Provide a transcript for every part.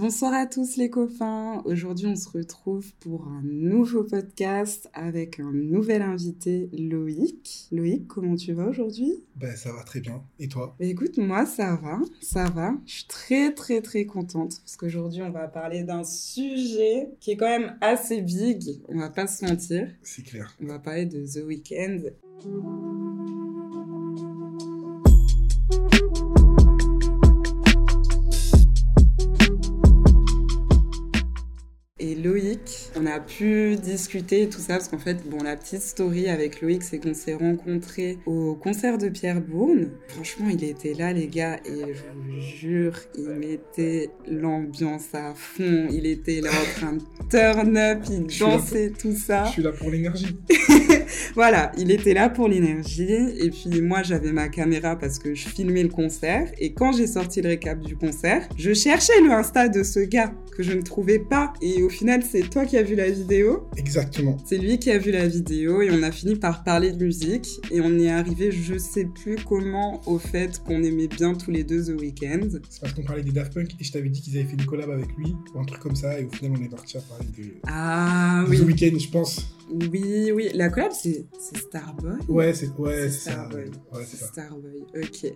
Bonsoir à tous les copains. Aujourd'hui, on se retrouve pour un nouveau podcast avec un nouvel invité, Loïc. Loïc, comment tu vas aujourd'hui? Ben, ça va très bien. Et toi? Bah, Écoute, moi, ça va, ça va. Je suis très, très, très contente parce qu'aujourd'hui, on va parler d'un sujet qui est quand même assez big. On va pas se mentir. C'est clair. On va parler de The Weeknd. Et Loïc, on a pu discuter et tout ça parce qu'en fait, bon, la petite story avec Loïc, c'est qu'on s'est rencontrés au concert de Pierre Bourne. Franchement, il était là, les gars, et je vous jure, il mettait l'ambiance à fond. Il était là en train de turn up, il dansait tout ça. Je suis là pour l'énergie. Voilà, il était là pour l'énergie. Et puis moi, j'avais ma caméra parce que je filmais le concert. Et quand j'ai sorti le récap du concert, je cherchais le Insta de ce gars que je ne trouvais pas. Et au final, c'est toi qui as vu la vidéo. Exactement. C'est lui qui a vu la vidéo et on a fini par parler de musique. Et on est arrivé, je sais plus comment, au fait qu'on aimait bien tous les deux The Weeknd. C'est parce qu'on parlait des Daft Punk et je t'avais dit qu'ils avaient fait une collab avec lui ou un truc comme ça. Et au final, on est parti à parler de, Ah de oui, The Weeknd, je pense. oui, oui. La collab, c'est Starboy Ouais, c'est ouais, ça. Starboy. Ouais, ça. Starboy, ok.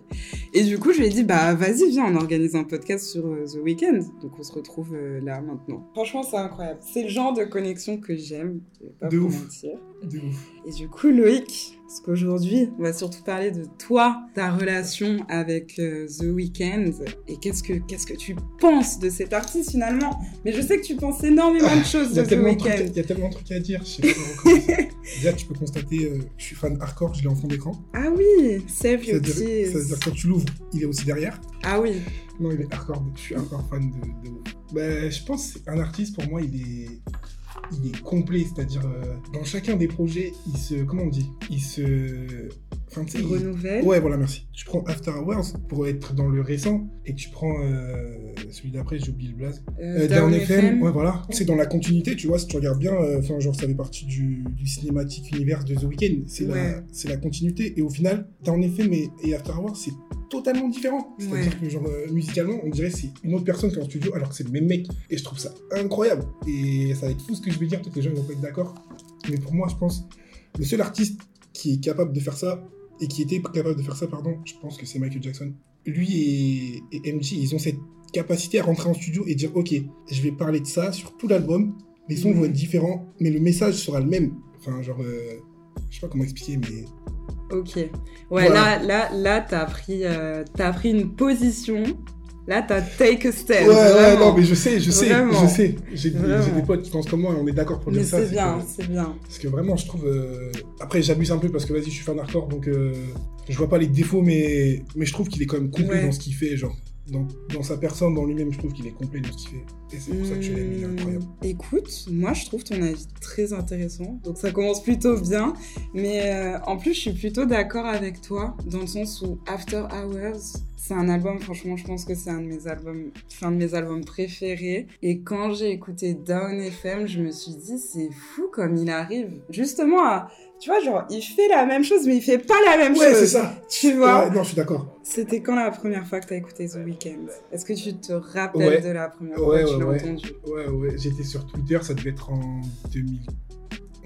Et du coup, je lui ai dit, bah vas-y, viens, on organise un podcast sur euh, The Weeknd. Donc on se retrouve euh, là maintenant. Franchement, c'est incroyable. C'est le genre de connexion que j'aime, je vais pas De vous ouf. mentir. De ouf. Et du coup, Loïc, parce qu'aujourd'hui, on va surtout parler de toi, ta relation avec euh, The Weeknd. Et qu'est-ce que, qu'est-ce que tu penses de cet artiste finalement? Mais je sais que tu penses énormément de choses de The Weeknd. il y a tellement de trucs à dire. Je sais pas. Déjà, tu peux constater, euh, je suis fan hardcore, je l'ai en fond d'écran. Ah oui, Save Ça Your veut dire Tears. ça veut dire que quand tu l'ouvres, il est aussi derrière. Ah oui, Non, il est hardcore. Je suis hardcore fan de, de. Bah, je pense un artiste, pour moi, il est, il est complet. C'est-à-dire, euh, dans chacun des projets, il se. Comment on dit? Il se. Enfin, tu. Ouais, voilà, merci. Tu prends After Hours pour être dans le récent et tu prends euh, celui d'après, j'ai oublié le blaze. Euh, Euh, Down Down FM, FM. ouais, voilà. C'est dans la continuité, tu vois, si tu regardes bien, euh, enfin, genre, ça fait partie du, du cinématique univers de The Weeknd. C'est Ouais. la, la continuité. Et au final, Down FM et, et After Hours, c'est totalement différent. C'est-à-dire Ouais. que, genre, musicalement, on dirait c'est une autre personne qui est en studio, alors que c'est le même mec. Et je trouve ça incroyable. Et ça va être fou ce que je vais dire, peut-être que les gens vont pas être d'accord. Mais pour moi, je pense, le seul artiste qui est capable de faire ça, et qui était capable de faire ça, pardon, je pense que c'est Michael Jackson. Lui et, et MJ, ils ont cette capacité à rentrer en studio et dire Ok, je vais parler de ça sur tout l'album. Les sons Mhm. vont être différents, mais le message sera le même. Enfin, genre, euh, je sais pas comment expliquer, mais Ok. Ouais, Voilà. là, là, là, t'as pris, euh, t'as pris une position. Là, t'as take a step. ouais, ouais, vraiment. non, mais je sais, je sais, Vraiment. je sais. J'ai des, potes qui pensent comme moi et on est d'accord pour Mais dire ça. c'est bien, c'est bien. Parce que vraiment, je trouve. euh, Après, j'abuse un peu parce que vas-y, je suis fan hardcore, donc euh, je vois pas les défauts, mais, mais je trouve qu'il est quand même complet Ouais. dans ce qu'il fait. Genre, dans, dans sa personne, dans lui-même, je trouve qu'il est complet dans ce qu'il fait. Et c'est pour ça que je l'aime, il est incroyable. Écoute, moi je trouve ton avis très intéressant, donc ça commence plutôt bien, mais euh, en plus je suis plutôt d'accord avec toi dans le sens où After Hours, c'est un album, franchement je pense que c'est un de mes albums, un de mes albums préférés, et quand j'ai écouté Down FM, je me suis dit c'est fou comme il arrive justement à, tu vois genre il fait la même chose mais il fait pas la même Ouais, chose. c'est ça. Tu vois Ouais, non, je suis d'accord. C'était quand la première fois que t'as écouté The Weeknd? Est-ce que tu te rappelles Ouais. de la première Ouais, fois que tu l'as ouais, ouais. entendu? Ouais, ouais, j'étais sur Twitter, ça devait être en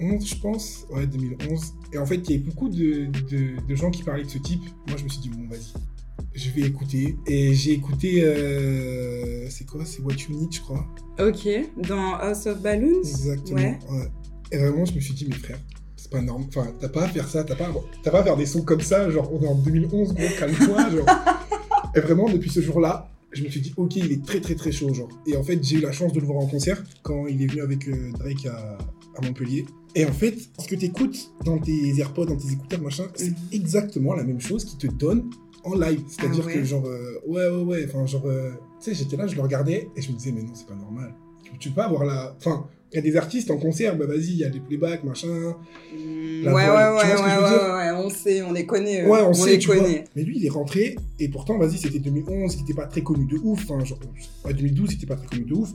2011, je pense. Ouais, 2011. Et en fait, il y avait beaucoup de, de, de gens qui parlaient de ce type. Moi, je me suis dit, bon, vas-y, je vais écouter. Et j'ai écouté, euh, c'est quoi? C'est What You Need, je crois. Ok, dans House of Balloons? Exactement. Ouais. ouais. Et vraiment, je me suis dit, mais frère, c'est pas normal. Enfin, t'as pas à faire ça, t'as pas, à- t'as pas à faire des sons comme ça. Genre, on est en 2011, gros, calme-toi. genre. Et vraiment, depuis ce jour-là, je me suis dit, ok, il est très, très, très chaud, genre. Et en fait, j'ai eu la chance de le voir en concert quand il est venu avec euh, Drake à, à Montpellier. Et en fait, ce que t'écoutes dans tes AirPods, dans tes écouteurs, machin, c'est Mhm. exactement la même chose qu'il te donne en live. C'est-à-dire Ah ouais que, genre, euh, ouais, ouais, ouais, enfin, genre, euh, tu sais, j'étais là, je le regardais et je me disais, mais non, c'est pas normal. Tu, tu peux pas avoir la. Enfin, Il y a des artistes en concert, bah vas-y, il y a des playbacks, machin. Mm, ouais, ouais, ouais, vois ouais, ouais, on sait, on les connaît. eux. Ouais, on, on sait, les tu vois. connaît. Mais lui, il est rentré, et pourtant, vas-y, c'était 2011, il était pas très connu de ouf. Enfin, genre, ouais, 2012, il était pas très connu de ouf.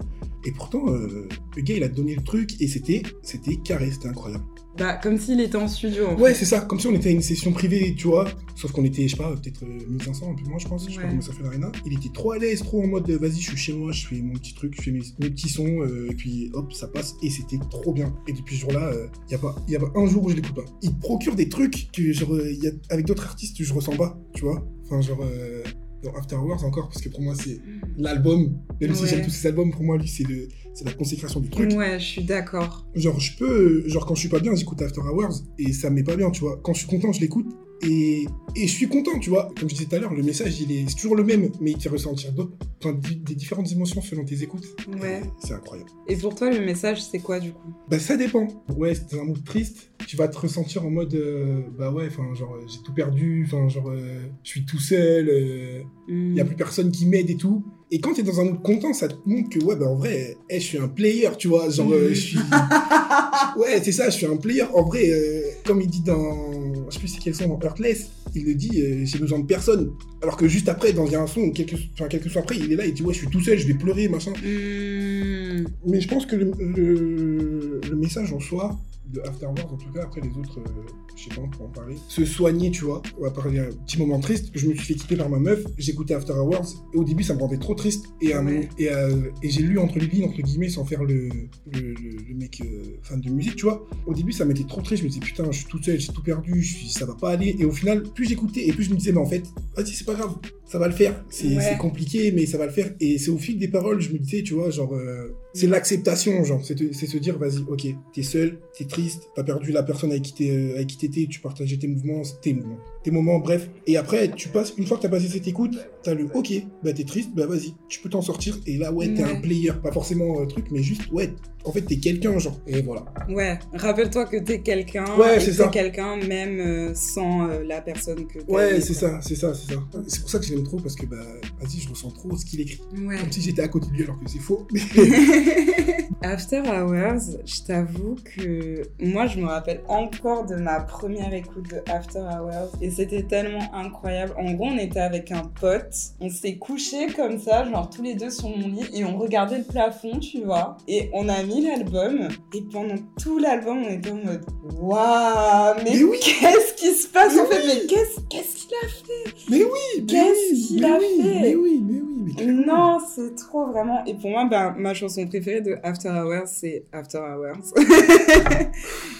Et pourtant, euh, le gars, il a donné le truc, et c'était, c'était carré, c'était incroyable. Bah, comme s'il était en studio. en Ouais, c'est ça, comme si on était à une session privée, tu vois. Sauf qu'on était, je sais pas, peut-être euh, 1500, un peu moins, je pense. Je sais pas Ouais. comment ça fait l'arena. Il était trop à l'aise, trop en mode, euh, vas-y, je suis chez moi, je fais mon petit truc, je fais mes, mes petits sons, euh, et puis hop, ça passe. Et c'était trop bien. Et depuis ce jour-là, il y a pas, y a pas un jour où je l'écoute pas. Il procure des trucs que, genre, euh, y a, avec d'autres artistes, je ressens pas, tu vois. Enfin, genre, euh, dans After Hours encore, parce que pour moi, c'est l'album. Même si Ouais. j'aime tous ces albums, pour moi, lui, c'est le- c'est la consécration du truc. Ouais, je suis d'accord. Genre, je peux. Genre, quand je suis pas bien, j'écoute After Hours et ça me met pas bien, tu vois. Quand je suis content, je l'écoute et, et je suis content, tu vois. Comme je disais tout à l'heure, le message, il est c'est toujours le même, mais il te ressentir enfin, des différentes émotions selon tes écoutes. Ouais. Et C'est incroyable. Et pour toi, le message, c'est quoi du coup? Bah, ça dépend. Ouais, c'est un mood triste. Tu vas te ressentir en mode. euh, bah ouais, enfin, genre, euh, j'ai tout perdu. Enfin, genre, euh, je suis tout seul. euh, Hmm. il y a plus personne qui m'aide et tout. Et quand t'es dans un mood content, ça te montre que, ouais, bah en vrai, eh, je suis un player, tu vois. Genre, euh, je suis. Ouais, c'est ça, je suis un player. En vrai, euh, comme il dit dans. Je sais plus c'est quel son dans Heartless, il le dit, euh, j'ai besoin de personne. Alors que juste après, dans un son, quelques, enfin, quelques sons après, il est là, il dit, ouais, je suis tout seul, je vais pleurer, machin. Hmm. Mais je pense que le, le, le message en soi, de After Wars, en tout cas, après les autres, euh, je sais pas, on peut en parler. Se soigner, tu vois. On va parler un petit moment triste. Je me suis fait quitter par ma meuf, j'écoutais After Hours, et au début, ça me rendait trop triste. Et, euh, et, euh, et j'ai lu entre les lignes, entre guillemets, sans faire le, le, le- le mec fan de musique, tu vois. Au début, ça m'était trop triste. Je me disais, putain, je suis tout seul, j'ai tout perdu, je suis, ça va pas aller. Et au final, plus j'écoutais, et plus je me disais, mais en fait, vas-y, c'est pas grave, ça va le faire. C'est Ouais. compliqué, mais ça va le faire. Et c'est au fil des paroles, je me disais, tu vois, genre, c'est l'acceptation, genre, c'est se dire, vas-y, ok, t'es seul, t'es triste, t'as perdu la personne avec qui euh, avec qui t'étais, tu partageais tes mouvements, tes mouvements, tes moments, bref. Et après, tu passes, une fois que t'as passé cette écoute, t'as le, ok, bah t'es triste, bah vas-y, tu peux t'en sortir. Et là, ouais, t'es Ouais. un player, pas forcément un truc, mais juste, ouais, en fait, t'es quelqu'un, genre. Et voilà. Ouais, rappelle-toi que t'es quelqu'un. Ouais, c'est ça. Quelqu'un même euh, sans euh, la personne que Ouais, c'est ça, c'est ça, c'est ça. C'est pour ça que je l'aime trop, parce que, bah, vas-y, je ressens trop ce qu'il écrit. Ouais. Comme si j'étais à côté de lui, alors que c'est faux. After Hours, je t'avoue que moi je me rappelle encore de ma première écoute de After Hours et c'était tellement incroyable. En gros, on était avec un pote, on s'est couché comme ça, genre tous les deux sur mon lit et on regardait le plafond, tu vois, et on a mis l'album et pendant tout l'album on était en mode waouh, mais, Mais oui. qu'est-ce qui se passe Mais en fait? Mais qu'est-ce qu'est-ce qu'il a fait? Mais oui, mais Qu'est-ce oui, qu'il mais a oui, fait? Mais oui, mais oui. Non, c'est trop vraiment. Et pour moi, ben, ma chanson préférée de After Hours, c'est After Hours.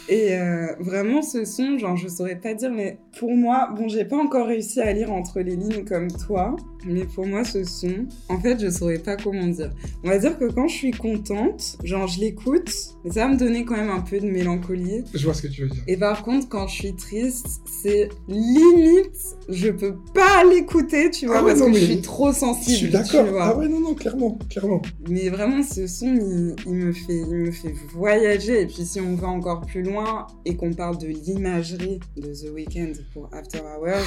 et euh, vraiment, ce son, genre, je saurais pas dire, mais pour moi, bon, j'ai pas encore réussi à lire entre les lignes comme toi, mais pour moi, ce son, en fait, je saurais pas comment dire. On va dire que quand je suis contente, genre, je l'écoute, mais ça va me donner quand même un peu de mélancolie. Je vois ce que tu veux dire. Et par contre, quand je suis triste, c'est limite, je peux pas l'écouter, tu vois, Ah ouais, parce non, que mais je suis trop Je sensible. suis tu d'accord. Ah ouais, non, non, clairement, clairement. Mais vraiment, ce son, il, il me fait, il me fait voyager. Et puis, si on va encore plus loin et qu'on parle de l'imagerie de The Weeknd pour After Hours,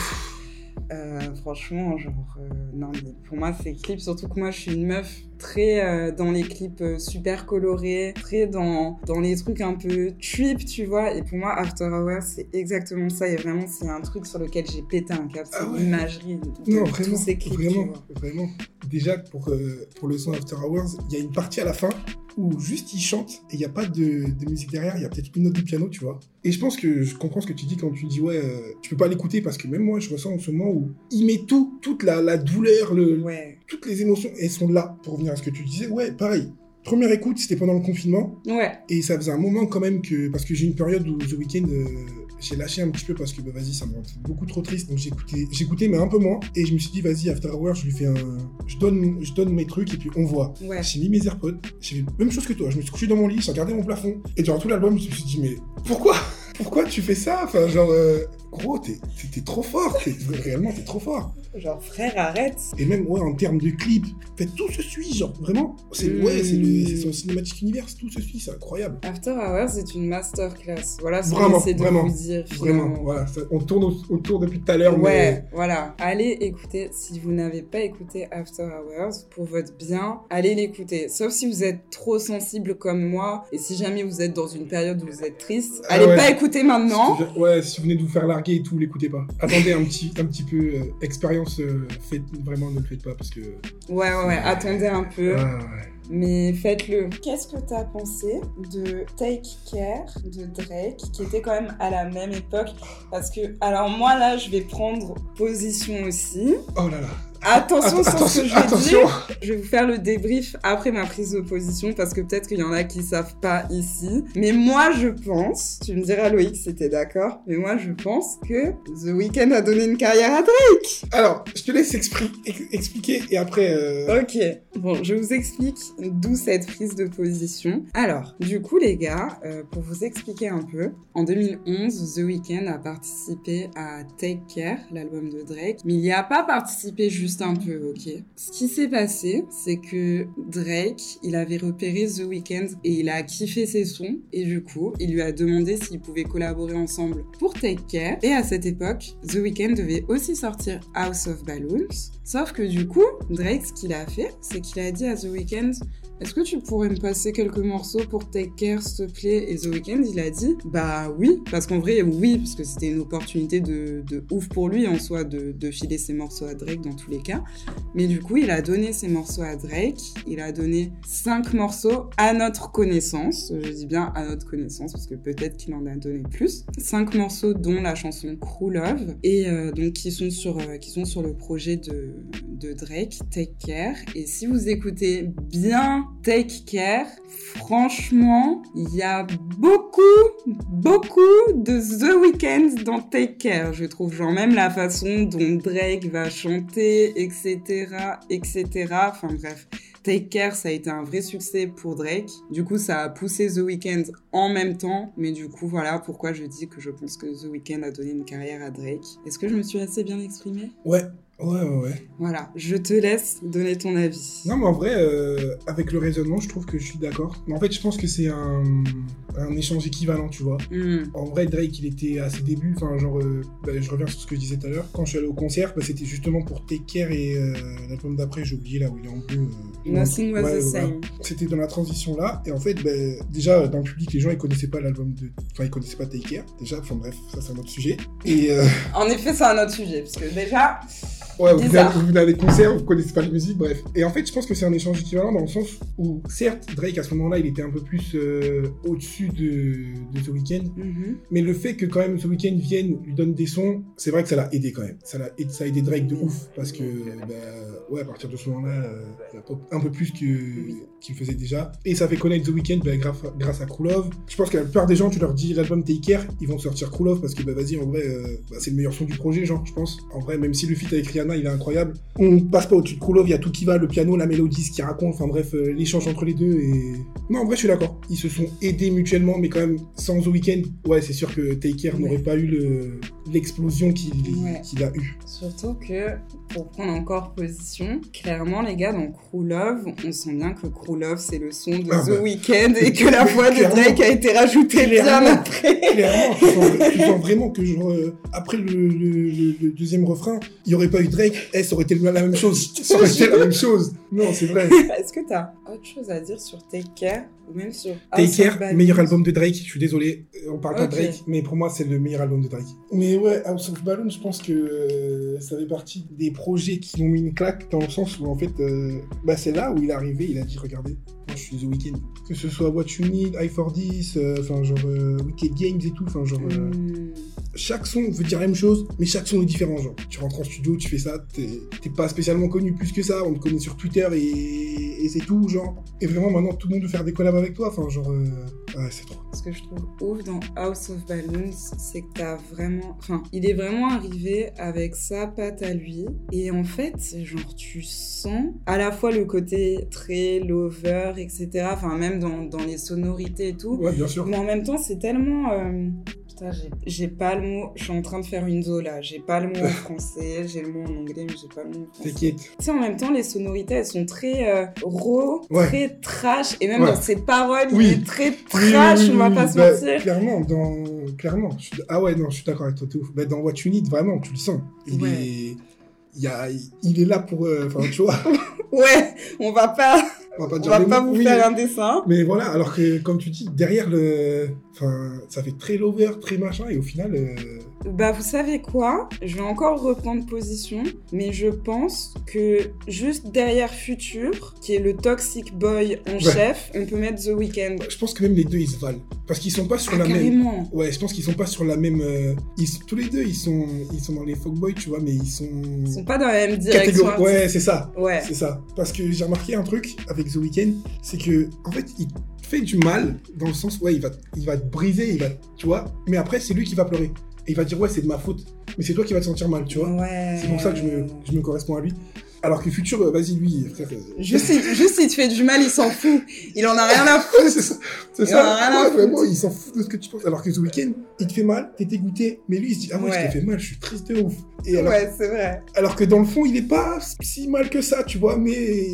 franchement, genre, euh, non, mais pour moi, ces clips, surtout que moi, je suis une meuf très euh, dans les clips euh, super colorés, très dans, dans les trucs un peu trip, tu vois. Et pour moi, After Hours, c'est exactement ça. Et vraiment, c'est un truc sur lequel j'ai pété un câble. C'est Ah ouais. l'imagerie de Non, tous vraiment, ces clips, vraiment, vraiment. Déjà, pour, euh, pour le son After Hours, il y a une partie à la fin où juste il chante et il n'y a pas de, de musique derrière, il y a peut-être une note de piano, tu vois. Et je pense que je comprends ce que tu dis quand tu dis, ouais, euh, tu peux pas l'écouter parce que même moi, je ressens en ce moment où il met tout, toute la, la douleur, le, Ouais. toutes les émotions, elles sont là pour revenir à ce que tu disais. Ouais, pareil. Première écoute, c'était pendant le confinement. Ouais. Et ça faisait un moment quand même que. Parce que j'ai une période où The Weeknd, euh, j'ai lâché un petit peu parce que bah, vas-y, ça me rend beaucoup trop triste. Donc j'écoutais, j'écoutais, mais un peu moins. Et je me suis dit, vas-y, After Hours, je lui fais un. Je donne, je donne mes trucs et puis on voit. Ouais. J'ai mis mes AirPods, j'ai fait la même chose que toi. Je me suis couché dans mon lit, j'ai regardé mon plafond. Et durant tout l'album, je me suis dit, mais pourquoi? Pourquoi tu fais ça? Enfin, genre. euh, Gros, t'es t'es trop fort. t'es- réellement, t'es trop fort. Genre, frère, arrête. Et même, ouais, en termes de clips, fait, tout se suit, genre, vraiment. C'est ouais, c'est le- c'est son cinématique univers, tout se suit, c'est incroyable. After Hours est une masterclass. Voilà ce Vraiment, essaie de vraiment, vous dire. Vraiment, finalement. voilà. ça- on tourne au- autour depuis tout à l'heure, Ouais, voilà. Allez écouter. Si vous n'avez pas écouté After Hours, pour votre bien, allez l'écouter. Sauf si vous êtes trop sensible comme moi, et si jamais vous êtes dans une période où vous êtes triste, Ah allez ouais. pas écouter maintenant. Si- Ouais, si vous venez de vous faire larguer et tout, l'écoutez pas. Attendez un petit, un petit peu. euh, expérience, euh, faites, vraiment, ne le faites pas parce que. Ouais, ouais, ouais. Attendez un peu. Ah, ouais. Mais faites-le. Qu'est-ce que t'as pensé de Take Care de Drake, qui était quand même à la même époque? Parce que, alors moi là, je vais prendre position aussi. Oh là là. Attention Att- sur ce que je vais attention. dire. Je vais vous faire le débrief après ma prise de position parce que peut-être qu'il y en a qui savent pas ici. Mais moi, je pense, tu me diras Loïc si t'es d'accord, mais moi, je pense que The Weeknd a donné une carrière à Drake. Alors, je te laisse expliquer et après. euh, Ok, bon, je vous explique d'où cette prise de position. Alors, du coup, les gars, euh, pour vous expliquer un peu, en 2011, The Weeknd a participé à Take Care, l'album de Drake, mais il n'y a pas participé juste un peu, ok. Ce qui s'est passé, c'est que Drake, il avait repéré The Weeknd et il a kiffé ses sons, et du coup, il lui a demandé s'ils pouvaient collaborer ensemble pour Take Care. Et à cette époque, The Weeknd devait aussi sortir House of Balloons, sauf que du coup, Drake, ce qu'il a fait, c'est qu'il a dit à The Weeknd est-ce que tu pourrais me passer quelques morceaux pour Take Care, s'il te plaît Et The Weeknd, il a dit? Bah oui, parce qu'en vrai, oui, parce que c'était une opportunité de, ouf pour lui en soi de, filer ses morceaux à Drake dans tous les cas. Mais du coup, il a donné ses morceaux à Drake. Il a donné cinq morceaux à notre connaissance. Je dis bien à notre connaissance, parce que peut-être qu'il en a donné plus. Cinq morceaux, dont la chanson Crew Love, et euh, donc qui sont sur, euh, qui sont sur le projet de Drake, Take Care. Et si vous écoutez bien Take Care, franchement, il y a beaucoup, beaucoup de The Weeknd dans Take Care, je trouve. Genre même la façon dont Drake va chanter, etc., etc. Enfin bref. Take Care, ça a été un vrai succès pour Drake. Du coup, ça a poussé The Weeknd en même temps. Mais du coup, voilà pourquoi je dis que je pense que The Weeknd a donné une carrière à Drake. Est-ce que je me suis assez bien exprimée? Ouais, ouais, ouais, ouais. Voilà, je te laisse donner ton avis. Non, mais en vrai, euh, avec le raisonnement, je trouve que je suis d'accord. Mais en fait, je pense que c'est un, un échange équivalent, tu vois. Hmm. En vrai, Drake, il était à ses débuts, enfin, genre, euh, bah, je reviens sur ce que je disais tout à l'heure. Quand je suis allé au concert, bah, c'était justement pour Take Care et euh, l'album d'après, j'ai oublié là où il est en bleu. Nothing was Ouais, the same. C'était dans la transition là, et en fait, bah, déjà, dans le public, les gens, ils connaissaient pas l'album de. Enfin, ils connaissaient pas Take Care, déjà, enfin, bref, ça, c'est un autre sujet. Et. En effet, c'est un autre sujet, parce que déjà, Ouais, vous venez à des concerts, vous connaissez pas la musique, bref. Et en fait, je pense que c'est un échange équivalent dans le sens où, certes, Drake à ce moment-là, il était un peu plus euh, au-dessus de, de The Weeknd, mhm, mais le fait que quand même The Weeknd vienne, lui donne des sons, c'est vrai que ça l'a aidé quand même. Ça, l'a aidé, ça a aidé Drake de ouf, parce que, bah, ouais, à partir de ce moment-là, euh, a un peu plus que qu'il faisait déjà. Et ça fait connaître The Weeknd bah, grâce, à- grâce à Crew Love. Je pense que la plupart des gens, tu leur dis l'album Take Care, ils vont sortir Crew Love parce que, bah, vas-y, en vrai, euh, bah, c'est le meilleur son du projet, genre, je pense. En vrai, même si le feat avec Rihanna, il est incroyable, on passe pas au-dessus de Crew Love, il y a tout qui va, le piano, la mélodie, ce qu'il raconte, enfin bref, euh, l'échange entre les deux et... Non, en vrai, je suis d'accord. Ils se sont aidés mutuellement, mais quand même, sans The Weeknd, ouais, c'est sûr que Take Care Ouais. n'aurait pas eu le- l'explosion qu'il Ouais. qu'il a eu. Surtout que, pour prendre encore position, clairement, les gars, dans Crew Love, on sent bien que Crew Love, c'est le son de Ah The bah. Weeknd et que la voix de. Drake a été rajoutée bien Clairement. après. Clairement, tu sens, tu sens vraiment que genre, euh, après le, le- le- le deuxième refrain, il n'y aurait pas eu Drake, eh, ça aurait été la même chose. Ça aurait été la même chose. Non, c'est vrai. Est-ce que t'as autre chose à dire sur Take Care ou même sur Take Care, meilleur album de Drake. Je suis désolé, euh, on parle pas de. Drake, mais pour moi, c'est le meilleur album de Drake. Mais ouais, House of Balloons, je pense que euh, ça fait partie des projets qui ont mis une claque dans le sens où, en fait, euh, bah, c'est là où il est arrivé, il a dit Regardez, moi je suis The Weeknd. Que ce soit What You Need, I for This, euh, enfin, genre euh, Wicked Games et tout, enfin, genre. euh, Hmm. Chaque son veut dire la même chose, mais chaque son est différent. Genre, tu rentres en studio, tu fais ça, t'es pas spécialement connu plus que ça, on te connaît sur Twitter et, et c'est tout, genre. Et vraiment, maintenant, tout le monde veut faire des collabs avec toi, enfin, genre, euh, ouais, c'est trop. Ce que je trouve ouf dans House of Balloons, c'est que t'as vraiment. Enfin, il est vraiment arrivé avec sa patte à lui. Et en fait, genre, tu sens à la fois le côté très lover, etc. Enfin, même dans, dans les sonorités et tout. Ouais, bien sûr. Mais en même temps, c'est tellement. euh, Putain, j'ai- pas le mot. Je suis en train de faire une zola. J'ai pas le mot en français. J'ai le mot en anglais, mais j'ai pas le mot en français. T'inquiète. Tu sais, en même temps, les sonorités, elles sont très euh, raw, Ouais. très trash. Et même Ouais. dans ses paroles, Oui. il est très oui, trash, oui, on va pas se Bah, mentir. Clairement, dans... clairement. je suis- Ah ouais, non, je suis d'accord avec toi, t'es ouf. Bah, dans What You Need, vraiment, tu le sens. Il Ouais. est... Il, y a... il est là pour... euh, Enfin, tu vois, Ouais, on va pas, on va pas on dire va les pas vous oui, faire un dessin. Mais voilà, alors que, comme tu dis, derrière le... Enfin, ça fait très lover, très machin, et au final... euh, Bah, vous savez quoi? Je vais encore reprendre position, mais je pense que juste derrière Future, qui est le toxic boy en chef, on peut mettre The Weeknd. Je pense que même les deux, ils se valent. Parce qu'ils sont pas sur Ah, la même... carrément. Ouais, je pense qu'ils sont pas sur la même... euh, Ils... Tous les deux, ils sont... ils sont dans les fuckboys, tu vois, mais ils sont... Ils sont pas dans la même direction. Catégorie... Ouais, c'est ça. Ouais. C'est ça. Parce que j'ai remarqué un truc avec The Weeknd, c'est que en fait, il fait du mal dans le sens, ouais, il va, il va te briser, il va, tu vois. Mais après, c'est lui qui va pleurer. Et il va dire, ouais, c'est de ma faute. Mais c'est toi qui vas te sentir mal, tu vois. Ouais. C'est pour ça que je me, je me corresponds à lui. Alors que Futur, euh, vas-y, lui, frère. euh, Juste, juste s'il te fait du mal, il s'en fout. Il en a rien à foutre. C'est ça. C'est Il en a ça. rien à Ouais, foutre. vraiment, il s'en fout de ce que tu penses. Alors que The Weeknd, il te fait mal, t'es dégoûté. Mais lui, il se dit, ah ouais, je t'ai fait mal, je suis triste de ouf. Et alors, Ouais, c'est vrai. alors que dans le fond, il est pas si mal que ça, tu vois, mais.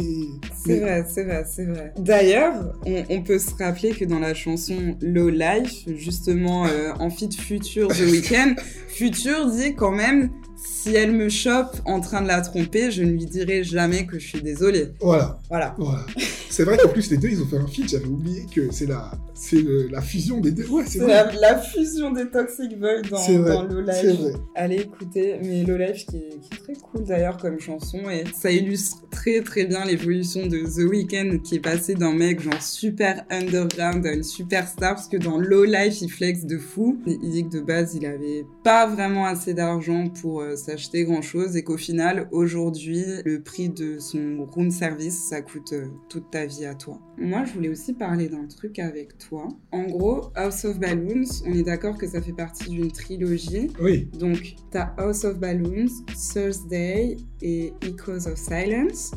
C'est mais- vrai, c'est vrai, c'est vrai. D'ailleurs, on, on peut se rappeler que dans la chanson Low Life, justement, euh, en feat Future The Weeknd, Future dit quand même si elle me chope en train de la tromper, je ne lui dirai jamais que je suis désolée. Voilà. Voilà. Voilà. C'est vrai qu'en plus, les deux, ils ont fait un feat. J'avais oublié que c'est la, c'est le- la fusion des deux. Ouais, c'est la, la fusion des Toxic Boys dans, vrai, dans vrai. Allez écouter, mais Low Life qui est, qui est très cool d'ailleurs comme chanson et ça illustre très très bien l'évolution de The Weeknd qui est passé d'un mec genre super underground à une superstar parce que dans Low Life il flex de fou. Il dit que de base il avait pas vraiment assez d'argent pour euh, s'acheter grand chose et qu'au final aujourd'hui le prix de son room service ça coûte euh, toute ta vie à toi. Moi je voulais aussi parler d'un truc avec toi. En gros House of Balloons, on est d'accord que ça fait partie d'une trilogie. Oui. Donc, t'as House of Balloons, Thursday et Echoes of Silence.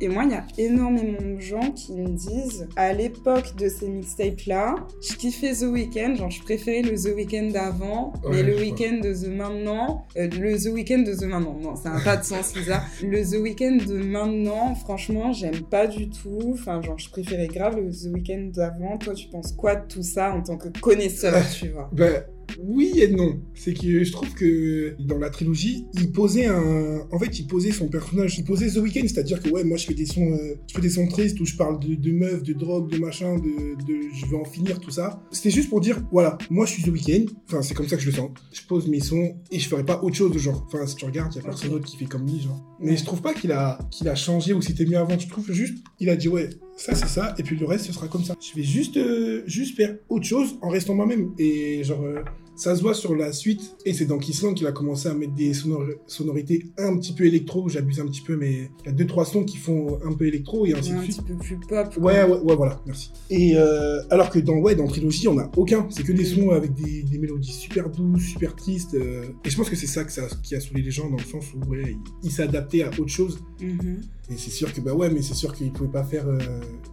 Et moi, il y a énormément de gens qui me disent, à l'époque de ces mixtapes-là, je kiffais The Weeknd, genre je préférais le The Weeknd d'avant, mais le Weeknd de The maintenant, euh, le The Weeknd de The maintenant, non, ça n'a pas de sens, Lisa. Le The Weeknd de maintenant, franchement, j'aime pas du tout. Enfin, genre, je préférais grave le The Weeknd d'avant. Toi, tu penses quoi de tout ça en tant que connaisseur, tu vois? Ben, oui et non. C'est que je trouve que dans la trilogie, il posait un. En fait, il posait son personnage. Il posait The Weeknd, c'est-à-dire que ouais, moi je fais des sons, euh, je fais des sons tristes où je parle de, de meufs, de drogue, de machin, de, de je veux en finir, tout ça. C'était juste pour dire, voilà, moi je suis The Weeknd. Enfin, c'est comme ça que je le sens. Je pose mes sons et je ferai pas autre chose genre. Enfin, si tu regardes, il y a personne d'autre qui fait comme lui, genre. Mais je trouve pas qu'il a, qu'il a changé ou c'était mieux avant. Je trouve juste, il a dit ouais, ça c'est ça, et puis le reste ce sera comme ça. Je vais juste, euh, juste faire autre chose en restant moi-même. Et genre, euh, ça se voit sur la suite, et c'est dans Kissland qu'il a commencé à mettre des sonor- sonorités un petit peu électro, j'abuse un petit peu, mais il y a deux trois sons qui font un peu électro et ainsi Ouais, de un suite. petit peu plus pop. Ouais, ouais, ouais, voilà, merci. Et euh, alors que dans, ouais, dans Trilogie, on a aucun. C'est que des sons avec des, des mélodies super douces, super tristes. et je pense que c'est ça, que ça qui a saoulé les gens, dans le sens où, ouais, il, il s'est adapté à autre chose. Mhm. Et c'est sûr que, bah ouais, mais c'est sûr qu'il pouvait pas faire euh,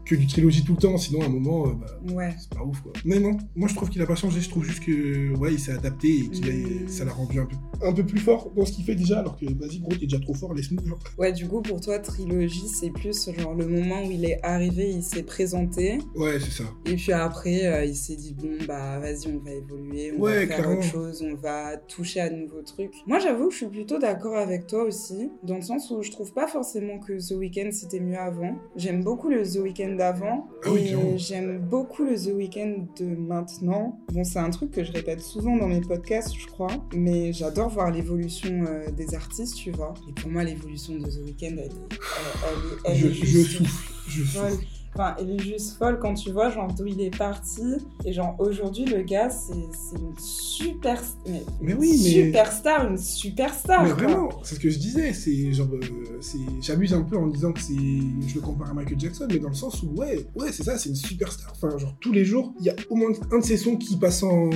que du Trilogie tout le temps, sinon à un moment, euh, bah, Ouais. c'est pas ouf, quoi. Mais non, moi je trouve qu'il a pas changé, je trouve juste que, ouais, il s'est adapté et qu'il a- Mm. ça l'a rendu un peu, un peu plus fort dans ce qu'il fait déjà, alors que, vas-y, gros, t'es déjà trop fort, laisse-nous, genre. Ouais, du coup, pour toi, trilogie, c'est plus genre le moment où il est arrivé, il s'est présenté, Ouais, c'est ça. et puis après, euh, il s'est dit, bon, bah, vas-y, on va évoluer, on Ouais, va faire clairement. autre chose, on va toucher à de nouveaux trucs. Moi, j'avoue que je suis plutôt d'accord avec toi aussi, dans le sens où je trouve pas forcément que The Weeknd c'était mieux avant. J'aime beaucoup le The Weeknd d'avant, Ah oui, et j'aime beaucoup le The Weeknd de maintenant. Bon, c'est un truc que je répète souvent dans mes podcasts, je crois, mais j'adore voir l'évolution euh, des artistes, tu vois. Et pour moi, l'évolution de The Weeknd, elle est, elle, elle est, elle je, est je souffle, je souffle. Enfin, elle est juste folle quand tu vois genre d'où il est parti et genre aujourd'hui le gars c'est une super mais, Mais une oui, mais- superstar une superstar Mais quoi. vraiment, c'est ce que je disais, c'est genre, euh, c'est, j'abuse un peu en disant que c'est, je le compare à Michael Jackson, mais dans le sens où, ouais, ouais, c'est ça, c'est une superstar. Enfin, genre, tous les jours, il y a au moins un de ses sons qui passe en,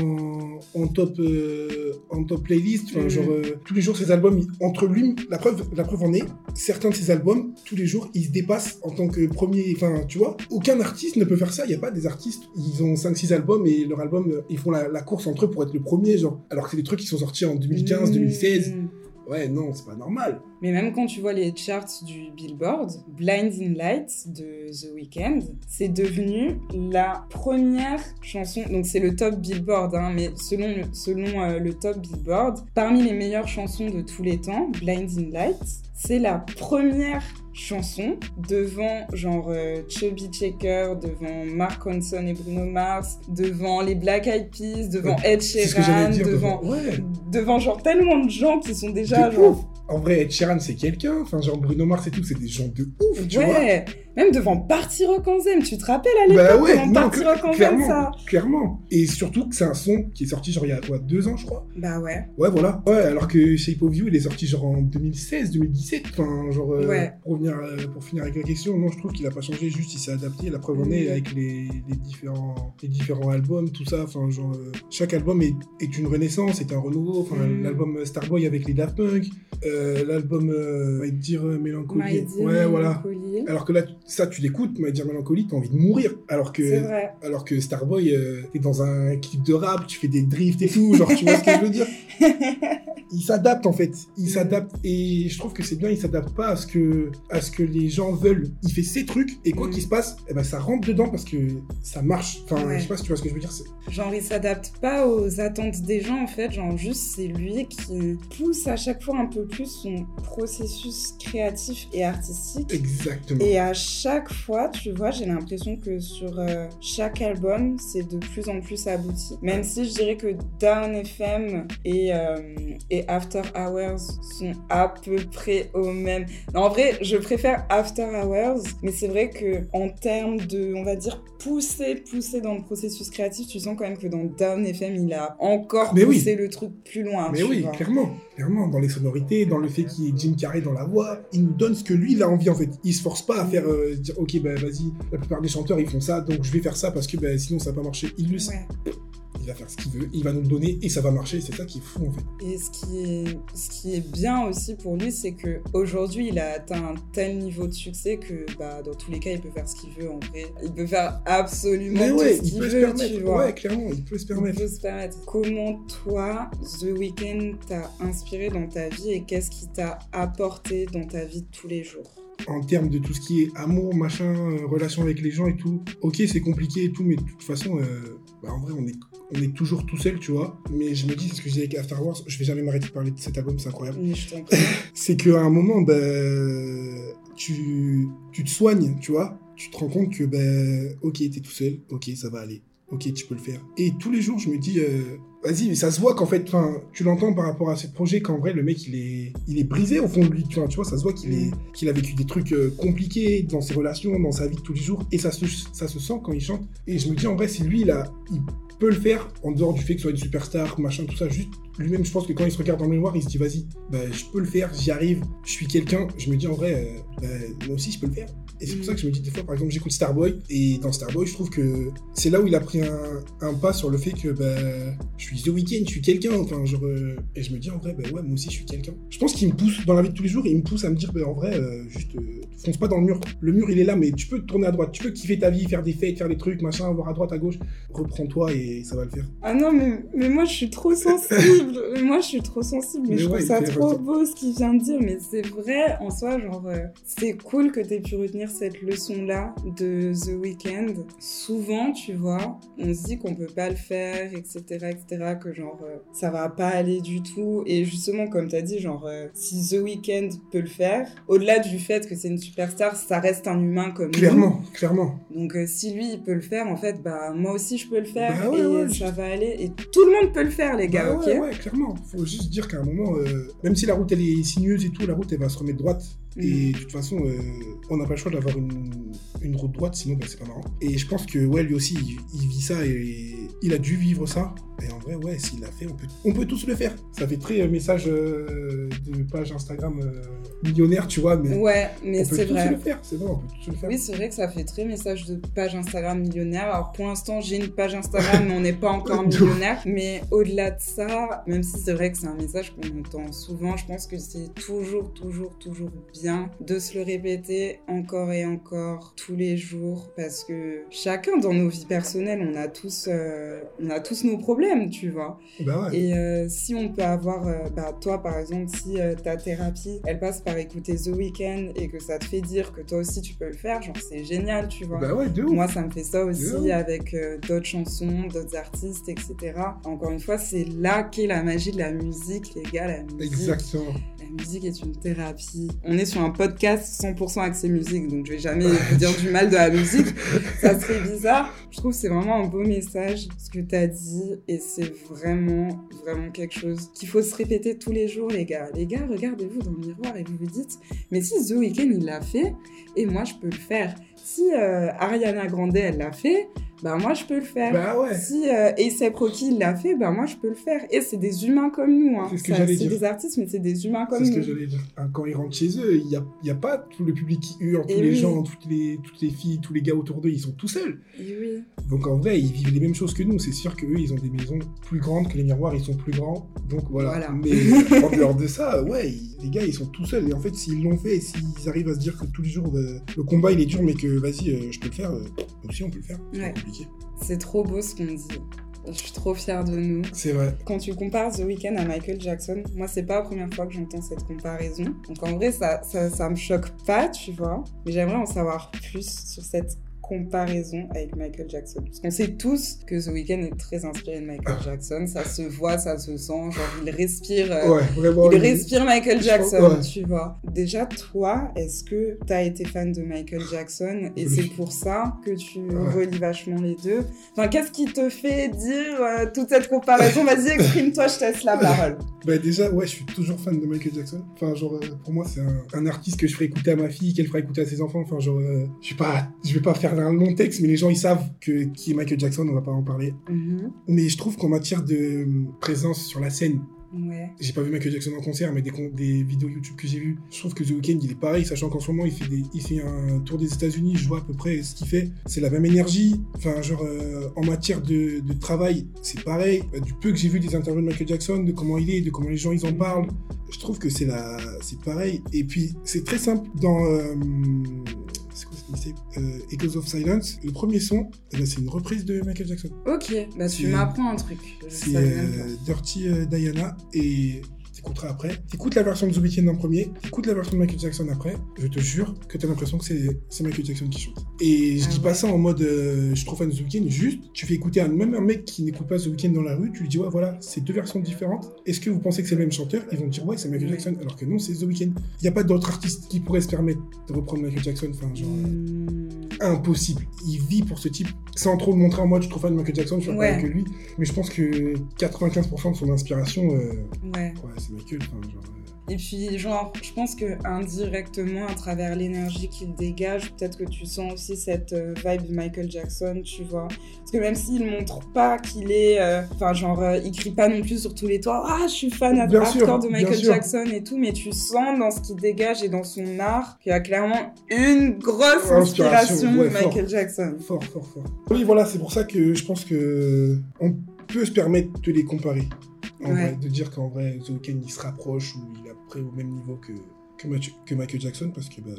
en top, euh, en top playlist. Enfin, Mhm. genre, euh, tous les jours, ses albums, entre lui, la preuve, la preuve en est, certains de ses albums, tous les jours, ils se dépassent en tant que premier, enfin, tu vois, Aucun artiste ne peut faire ça. Il y a pas des artistes, ils ont 5-6 albums et leur album, euh, ils font la, la course entre eux pour être le premier, genre. Alors que c'est des trucs qui sont sortis en 2015, Mmh. 2016. Ouais, non, c'est pas normal. Mais même quand tu vois les charts du Billboard, Blinding Lights de The Weeknd, c'est devenu la première chanson. Donc c'est le top Billboard, hein, mais selon, le, selon euh, le top Billboard, parmi les meilleures chansons de tous les temps, Blinding Lights, c'est la première chanson devant genre euh, Chubby Checker, devant Mark Ronson et Bruno Mars, devant les Black Eyed Peas, devant Ed Sheeran, dire. devant, Ouais. devant genre tellement de gens qui sont déjà genre ouf. En vrai, Ed Sheeran, c'est quelqu'un. Enfin, genre Bruno Mars et tout, c'est des gens de ouf, tu vois. Même devant Party Rock en Zen, tu te rappelles à l'époque Bah ouais, non, Party Rock en Zen clairement, ça clairement. Et surtout que c'est un son qui est sorti genre il y a quoi, deux ans, je crois. Bah ouais, Ouais, voilà. Ouais, alors que Shape of You, il est sorti genre en 2016, 2017. Enfin, genre, euh, Ouais. pour, revenir, euh, pour finir avec la question, non, je trouve qu'il a pas changé, juste il s'est adapté. La preuve en est avec les, les différents, les différents albums, tout ça. Enfin, genre, euh, chaque album est, est une renaissance, est un renouveau. Enfin, Mm. l'album Starboy avec les Daft Punk, euh, l'album Dear Melancholy. My Dear ouais, voilà. Alors que là, ça, tu l'écoutes, My Dear Melancholy, t'as envie de mourir. Alors que, alors que Starboy, euh, t'es dans un clip de rap, tu fais des drifts et tout, genre, tu vois ce que je veux dire? Il s'adapte en fait, il Mm. s'adapte et je trouve que c'est bien, il s'adapte pas à ce que à ce que les gens veulent. Il fait ses trucs et quoi Mm. qu'il se passe, eh ben ça rentre dedans parce que ça marche. Enfin, Ouais. je sais pas si tu vois ce que je veux dire. Genre il s'adapte pas aux attentes des gens en fait, genre juste c'est lui qui pousse à chaque fois un peu plus son processus créatif et artistique. Exactement. Et à chaque fois, tu vois, j'ai l'impression que sur euh, chaque album, c'est de plus en plus abouti. Même si je dirais que Down FM et, euh, et After Hours sont à peu près au même. Non, en vrai, je préfère After Hours, mais c'est vrai que en termes de, on va dire, pousser, pousser dans le processus créatif, tu sens quand même que dans Down FM, il a encore Mais oui. poussé le truc plus loin. Mais oui, vois. clairement, clairement, dans les sonorités, dans le fait qu'il y ait Jim Carrey dans la voix, il nous donne ce que lui il a envie en fait. Il se force pas à faire euh, dire ok bah vas-y, la plupart des chanteurs ils font ça, donc je vais faire ça parce que bah, sinon ça va pas marcher. Il le sait, Ouais. Il va faire ce qu'il veut, il va nous le donner et ça va marcher. C'est ça qui est fou en fait. Et ce qui est, ce qui est bien aussi pour lui, c'est que aujourd'hui, il a atteint un tel niveau de succès que, bah, dans tous les cas, il peut faire ce qu'il veut en vrai. Il peut faire absolument Mais tout ce il qu'il peut se veut, permettre. tu vois. Ouais, clairement, il peut se Il permettre. peut se permettre. Comment toi, The Weeknd t'a inspiré dans ta vie et qu'est-ce qui t'a apporté dans ta vie de tous les jours? En termes de tout ce qui est amour, machin, euh, relation avec les gens et tout, ok, c'est compliqué et tout, mais de toute façon, euh, bah, en vrai, on est, on est toujours tout seul, tu vois. Mais je me dis, c'est ce que je disais avec After Wars, je vais jamais m'arrêter de parler de cet album, c'est incroyable. C'est qu'à un moment, bah, tu, tu te soignes, tu vois. Tu te rends compte que, bah, ok, t'es tout seul, ok, ça va aller, ok, tu peux le faire. Et tous les jours, je me dis, euh, vas-y, mais ça se voit qu'en fait, tu l'entends par rapport à ce projet qu'en vrai, le mec, il est, il est brisé au fond de lui, tu vois, tu vois ça se voit qu'il est, qu'il a vécu des trucs euh, compliqués dans ses relations, dans sa vie de tous les jours, et ça se, ça se sent quand il chante. Et je me dis, en vrai, si lui, il a, il peut le faire, en dehors du fait que ce soit une superstar, machin, tout ça, juste lui-même, je pense que quand il se regarde dans le mémoire, il se dit, vas-y, bah, je peux le faire, j'y arrive, je suis quelqu'un. Je me dis, en vrai, euh, bah, moi aussi, je peux le faire. Et c'est pour ça que je me dis, des fois, par exemple, j'écoute Starboy, et dans Starboy, je trouve que c'est là où il a pris un, un pas sur le fait que, bah, je suis The Weeknd, je suis quelqu'un, enfin, genre, euh, et je me dis, en vrai, bah, ouais, moi aussi, je suis quelqu'un. Je pense qu'il me pousse dans la vie de tous les jours, et il me pousse à me dire, bah, en vrai, euh, juste, euh, fonce pas dans le mur. Le mur, il est là, mais tu peux te tourner à droite, tu peux kiffer ta vie, faire des fêtes, faire des trucs, machin, voir à droite, à gauche. Reprends-toi, et ça va le faire. Ah non, mais, mais moi je suis trop sensible. moi je suis trop sensible, mais, Mais je ouais, trouve ça trop beau ce qu'il vient de dire. Mais c'est vrai en soi, genre, euh, c'est cool que t'aies pu retenir cette leçon-là de The Weeknd. Souvent, tu vois, on se dit qu'on peut pas le faire, etc., etc., que genre, euh, ça va pas aller du tout. Et justement, comme t'as dit, genre, euh, si The Weeknd peut le faire, au-delà du fait que c'est une superstar, ça reste un humain comme nous. Clairement, clairement. Donc euh, si lui il peut le faire, en fait, bah moi aussi je peux le faire Bah ouais, et ouais, ça va aller. Et tout le monde peut le faire, les gars, Bah ok? ouais, ouais, clairement. Faut juste dire qu'à un moment, euh, même si la route elle est sinueuse et tout, la route elle va se remettre droite. Et de toute façon, euh, on n'a pas le choix d'avoir une, une route droite, sinon bah, c'est pas marrant. Et je pense que ouais, lui aussi, il, il vit ça et, il a dû vivre ça. Et en vrai, ouais, s'il l'a fait, on peut, on peut tous le faire. Ça fait très euh, message euh, de page Instagram euh, millionnaire, tu vois, mais Ouais, mais on peut c'est tous vrai. le faire. C'est vrai, on peut tous le faire. Oui, c'est vrai que ça fait très message de page Instagram millionnaire. Alors pour l'instant, j'ai une page Instagram, mais on n'est pas encore millionnaire. Mais au-delà de ça, même si c'est vrai que c'est un message qu'on entend souvent, je pense que c'est toujours, toujours, toujours bien de se le répéter encore et encore tous les jours parce que chacun dans nos vies personnelles, on a tous, euh, on a tous nos problèmes, tu vois. Bah ouais. Et euh, si on peut avoir, euh, bah, toi par exemple, si euh, ta thérapie, elle passe par écouter The Weeknd et que ça te fait dire que toi aussi tu peux le faire, genre c'est génial, tu vois. Bah ouais, de ouf. Moi, ça me fait ça aussi avec euh, d'autres chansons, d'autres artistes, etc. Encore une fois, c'est là qu'est la magie de la musique, les gars. La musique, Exactement. la musique est une thérapie. On est sur un podcast 100% axé musique, donc je vais jamais vous dire du mal de la musique. Ça serait bizarre. Je trouve que c'est vraiment un beau message, ce que tu as dit, et c'est vraiment, vraiment quelque chose qu'il faut se répéter tous les jours, les gars. Les gars, regardez-vous dans le miroir et vous vous dites, mais si The Weeknd, il l'a fait, et moi, je peux le faire. Si euh, Ariana Grande, elle l'a fait, bah moi, je peux le faire. Bah ouais. Si euh, A$AP Rocky il l'a fait, ben moi je peux le faire. Et c'est des humains comme nous. Hein. C'est ce C'est des artistes, mais c'est des humains comme C'est ce nous. que j'allais dire. Quand ils rentrent chez eux, il n'y a, y a pas tout le public qui hurle, tous les gens, toutes les, toutes les filles, tous les gars autour d'eux, ils sont tout seuls. Et oui. Donc en vrai, ils vivent les mêmes choses que nous. C'est sûr qu'eux, ils ont des maisons plus grandes, que les miroirs, ils sont plus grands. Donc voilà. Voilà. Mais en dehors de ça, ouais, ils- les gars, ils sont tout seuls. Et en fait, s'ils l'ont fait, s'ils arrivent à se dire que tous les jours, euh, le combat, il est dur, mais que vas-y, euh, je peux le faire, euh, aussi, on peut le faire. C'est Ouais. Compliqué. C'est trop beau ce qu'on dit. Je suis trop fière de nous. C'est vrai. Quand tu compares The Weeknd à Michael Jackson, moi c'est pas la première fois que j'entends cette comparaison. Donc en vrai ça, ça, ça me choque pas, tu vois. Mais j'aimerais en savoir plus sur cette comparaison avec Michael Jackson. Parce qu'on sait tous que The Weeknd est très inspiré de Michael Jackson. Ça se voit, ça se sent. Genre il respire. euh, Ouais, vraiment. Il respire Michael Jackson, ouais. tu vois. Déjà, toi, est-ce que t'as été fan de Michael Jackson et Oui. c'est pour ça que tu Ouais. relis vachement les deux? Enfin, qu'est-ce qui te fait dire euh, toute cette comparaison? Vas-y, exprime-toi, je te laisse la parole. Bah déjà, ouais, je suis toujours fan de Michael Jackson. Enfin, genre, euh, pour moi, c'est un, un artiste que je ferai écouter à ma fille, qu'elle fera écouter à ses enfants. Enfin, genre, euh, je pas, je vais pas faire un long texte, mais les gens ils savent que qui est Michael Jackson, on va pas en parler. Mhm. Mais je trouve qu'en matière de présence sur la scène, Ouais. j'ai pas vu Michael Jackson en concert, mais des, vidéos YouTube que j'ai vues, je trouve que The Weeknd il est pareil, sachant qu'en ce moment il fait, des, il fait un tour des États-Unis, je vois à peu près ce qu'il fait. C'est la même énergie. Enfin, genre, euh, en matière de, de travail, c'est pareil. Euh, Du peu que j'ai vu des interviews de Michael Jackson, de comment il est, de comment les gens ils en parlent, je trouve que c'est la, c'est pareil. Et puis, c'est très simple dans. euh, c'est euh, Echoes of Silence, le premier son, eh ben, c'est une reprise de Michael Jackson. Ok, bah tu m'apprends un truc. C'est euh, Dirty euh, Diana et t'écouteras après. T'écoutes la version de The Weeknd en premier, t'écoutes la version de Michael Jackson après. Je te jure que t'as l'impression que c'est c'est Michael Jackson qui chante. Et je Ah dis pas ça en mode euh, je suis trop fan de The Weeknd, juste tu fais écouter à même un mec qui n'écoute pas The Weeknd dans la rue, tu lui dis ouais voilà, c'est deux versions différentes. Est-ce que vous pensez que c'est le même chanteur? Ils vont te dire ouais c'est Michael. Jackson, alors que non c'est The Weeknd. Il y a pas d'autre artiste qui pourrait se permettre de reprendre Michael Jackson. Enfin genre. euh, Hmm. Impossible. Il vit pour ce type, sans trop le montrer en mode je suis trop fan de Michael Jackson, je suis Ouais. pas que lui. Mais je pense que 95% de son inspiration, euh, Ouais. ouais, c'est Michael. Enfin, genre, euh, Et puis, genre, je pense que indirectement, à travers l'énergie qu'il dégage, peut-être que tu sens aussi cette euh, vibe de Michael Jackson, tu vois. Parce que même s'il montre pas qu'il est. euh, Enfin, genre, euh, il crie pas non plus sur tous les toits Ah, je suis fan Bien hardcore sûr, de Michael. Jackson et tout, mais tu sens dans ce qu'il dégage et dans son art qu'il y a clairement une grosse Inspiration, inspiration ouais, de fort. Michael Jackson. fort, fort, fort. Oui, voilà, c'est pour ça que je pense que on peut se permettre de les comparer. En Ouais. vrai, de dire qu'en vrai, The Weeknd, il se rapproche ou il est près au même niveau que, que, Mathieu- que Michael Jackson, parce que bah,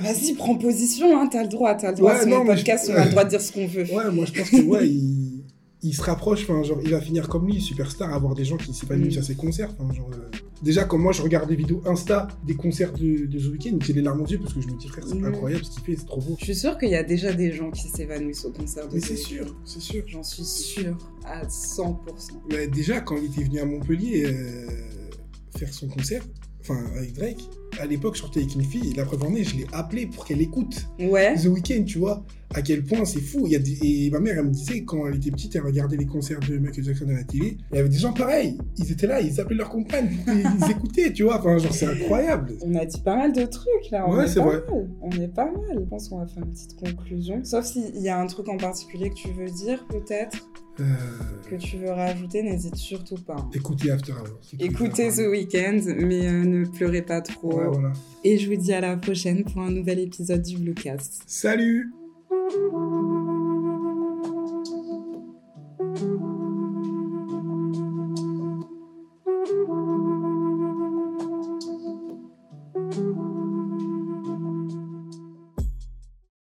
Vas-y, prends position, hein, t'as le droit, t'as le droit. Ouais, non, podcast, je- on a le droit de dire ce qu'on veut. Ouais, moi je pense que ouais, il, il se rapproche, enfin genre il va finir comme lui, superstar, avoir des gens qui s'épanouissent Mm. à ses concerts. Enfin, genre, euh, Déjà quand moi je regarde des vidéos Insta des concerts de, de The Weeknd, j'ai les larmes aux yeux parce que je me dis frère c'est Mm. incroyable ce qu'il fait, c'est trop beau. Je suis sûre qu'il y a déjà des gens qui s'évanouissent au concert de Mais c'est sûr, c'est sûr. J'en suis sûre à 100%. Mais déjà quand il était venu à Montpellier euh, faire son concert, enfin avec Drake, à l'époque je sortais avec une fille, la preuve en est, je l'ai appelée pour qu'elle écoute Ouais. The Weeknd, tu vois, à quel point c'est fou. Il y a des- Et ma mère, elle me disait, quand elle était petite, elle regardait les concerts de Michael Jackson à la télé, il y avait des gens pareils. Ils étaient là, ils appelaient leur compagne, ils, écoutaient, tu vois. Enfin, genre, c'est incroyable. On a dit pas mal de trucs là. On Ouais, est, c'est vrai. mal. On est pas mal. Je pense qu'on va faire une petite conclusion. Sauf s'il y a un truc en particulier que tu veux dire, peut-être, Euh, que tu veux rajouter, n'hésite surtout pas. hein. Écoutez After Hours. Écoutez The Weeknd, mais euh, ne pleurez pas trop. Ouais, voilà. Et je vous dis à la prochaine pour un nouvel épisode du Bluecast. Salut Thank you.